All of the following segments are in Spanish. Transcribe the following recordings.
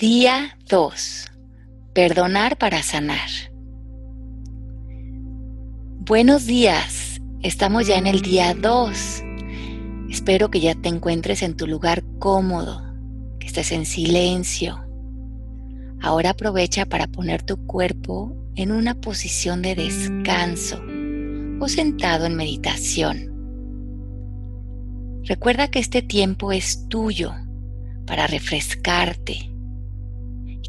Día 2. Perdonar para sanar. Buenos días. Estamos ya en el día 2. Espero que ya te encuentres en tu lugar cómodo, que estés en silencio. Ahora aprovecha para poner tu cuerpo en una posición de descanso o sentado en meditación. Recuerda que este tiempo es tuyo para refrescarte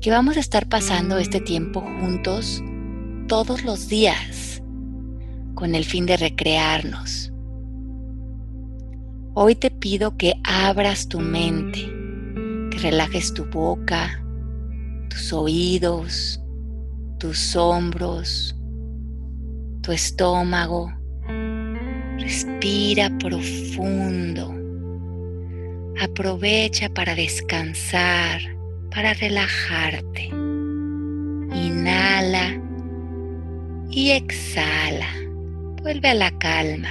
que vamos a estar pasando este tiempo juntos todos los días con el fin de recrearnos. Hoy te pido que abras tu mente, que relajes tu boca, tus oídos, tus hombros, tu estómago. Respira profundo. Aprovecha para descansar para relajarte. Inhala y exhala. Vuelve a la calma.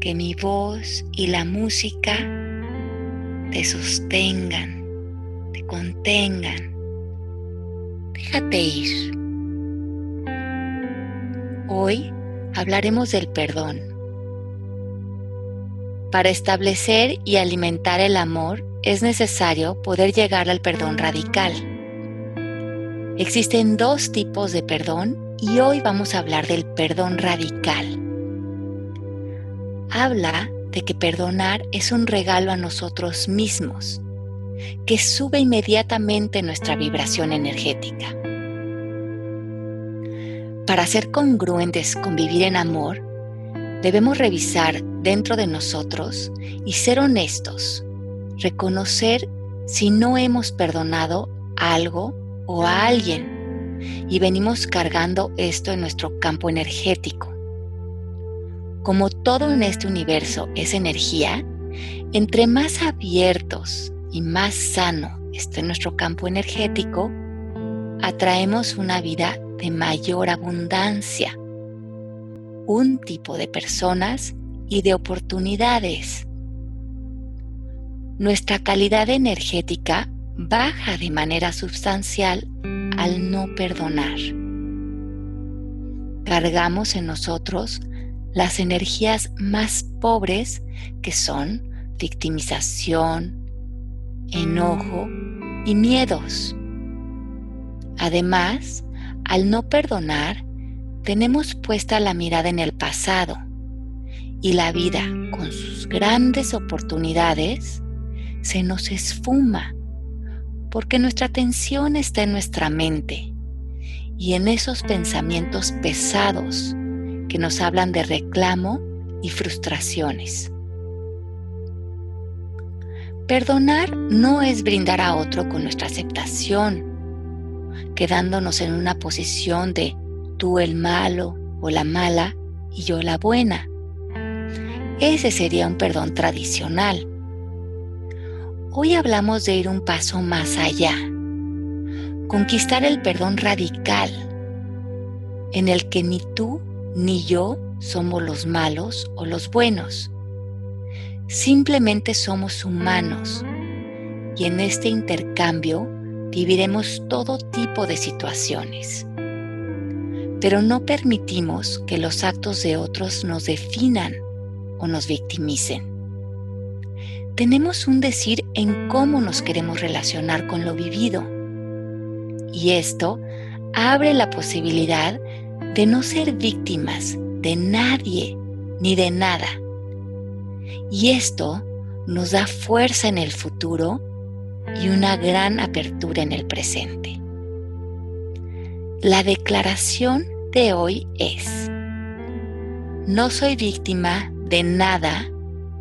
Que mi voz y la música te sostengan, te contengan. Déjate ir. Hoy hablaremos del perdón. Para establecer y alimentar el amor es necesario poder llegar al perdón radical. Existen dos tipos de perdón y hoy vamos a hablar del perdón radical. Habla de que perdonar es un regalo a nosotros mismos, que sube inmediatamente nuestra vibración energética. Para ser congruentes con vivir en amor, debemos revisar dentro de nosotros y ser honestos reconocer si no hemos perdonado algo o a alguien y venimos cargando esto en nuestro campo energético. Como todo en este universo es energía, entre más abiertos y más sano esté nuestro campo energético, atraemos una vida de mayor abundancia, un tipo de personas y de oportunidades nuestra calidad energética baja de manera sustancial al no perdonar. Cargamos en nosotros las energías más pobres que son victimización, enojo y miedos. Además, al no perdonar, tenemos puesta la mirada en el pasado y la vida con sus grandes oportunidades se nos esfuma, porque nuestra atención está en nuestra mente y en esos pensamientos pesados que nos hablan de reclamo y frustraciones. Perdonar no es brindar a otro con nuestra aceptación, quedándonos en una posición de tú el malo o la mala y yo la buena. Ese sería un perdón tradicional Hoy hablamos de ir un paso más allá, conquistar el perdón radical, en el que ni tú ni yo somos los malos o los buenos. Simplemente somos humanos y en este intercambio viviremos todo tipo de situaciones. Pero no permitimos que los actos de otros nos definan o nos victimicen tenemos un decir en cómo nos queremos relacionar con lo vivido. Y esto abre la posibilidad de no ser víctimas de nadie ni de nada. Y esto nos da fuerza en el futuro y una gran apertura en el presente. La declaración de hoy es, no soy víctima de nada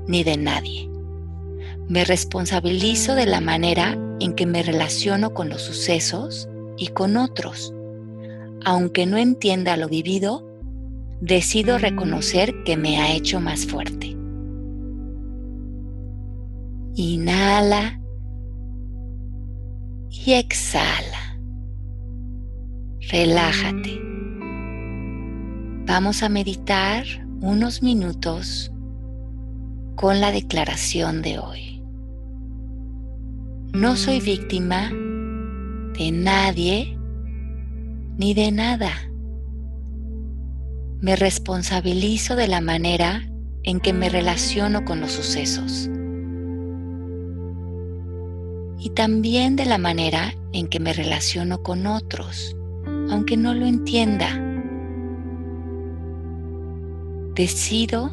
ni de nadie. Me responsabilizo de la manera en que me relaciono con los sucesos y con otros. Aunque no entienda lo vivido, decido reconocer que me ha hecho más fuerte. Inhala y exhala. Relájate. Vamos a meditar unos minutos con la declaración de hoy. No soy víctima de nadie ni de nada. Me responsabilizo de la manera en que me relaciono con los sucesos y también de la manera en que me relaciono con otros, aunque no lo entienda. Decido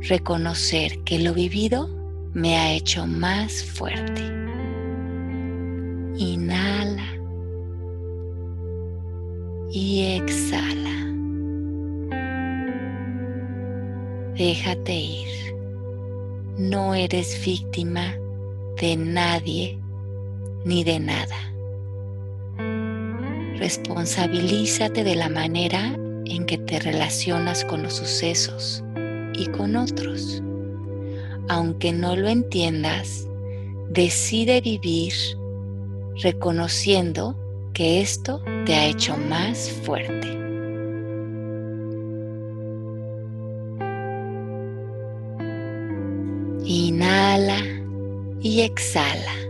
reconocer que lo vivido me ha hecho más fuerte. Inhala y exhala. Déjate ir. No eres víctima de nadie ni de nada. Responsabilízate de la manera en que te relacionas con los sucesos y con otros. Aunque no lo entiendas, decide vivir reconociendo que esto te ha hecho más fuerte. Inhala y exhala.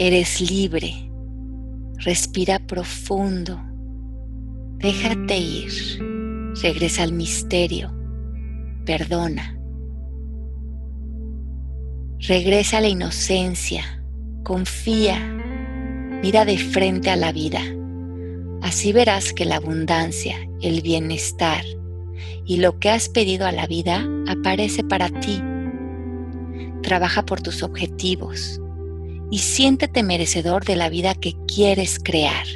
Eres libre. Respira profundo. Déjate ir. Regresa al misterio. Perdona. Regresa a la inocencia. Confía. Mira de frente a la vida. Así verás que la abundancia, el bienestar y lo que has pedido a la vida aparece para ti. Trabaja por tus objetivos y siéntete merecedor de la vida que quieres crear.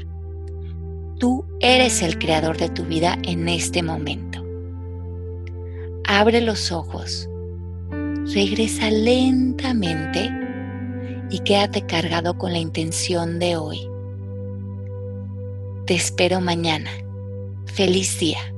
Tú eres el creador de tu vida en este momento. Abre los ojos, regresa lentamente y quédate cargado con la intención de hoy. Te espero mañana. Feliz día.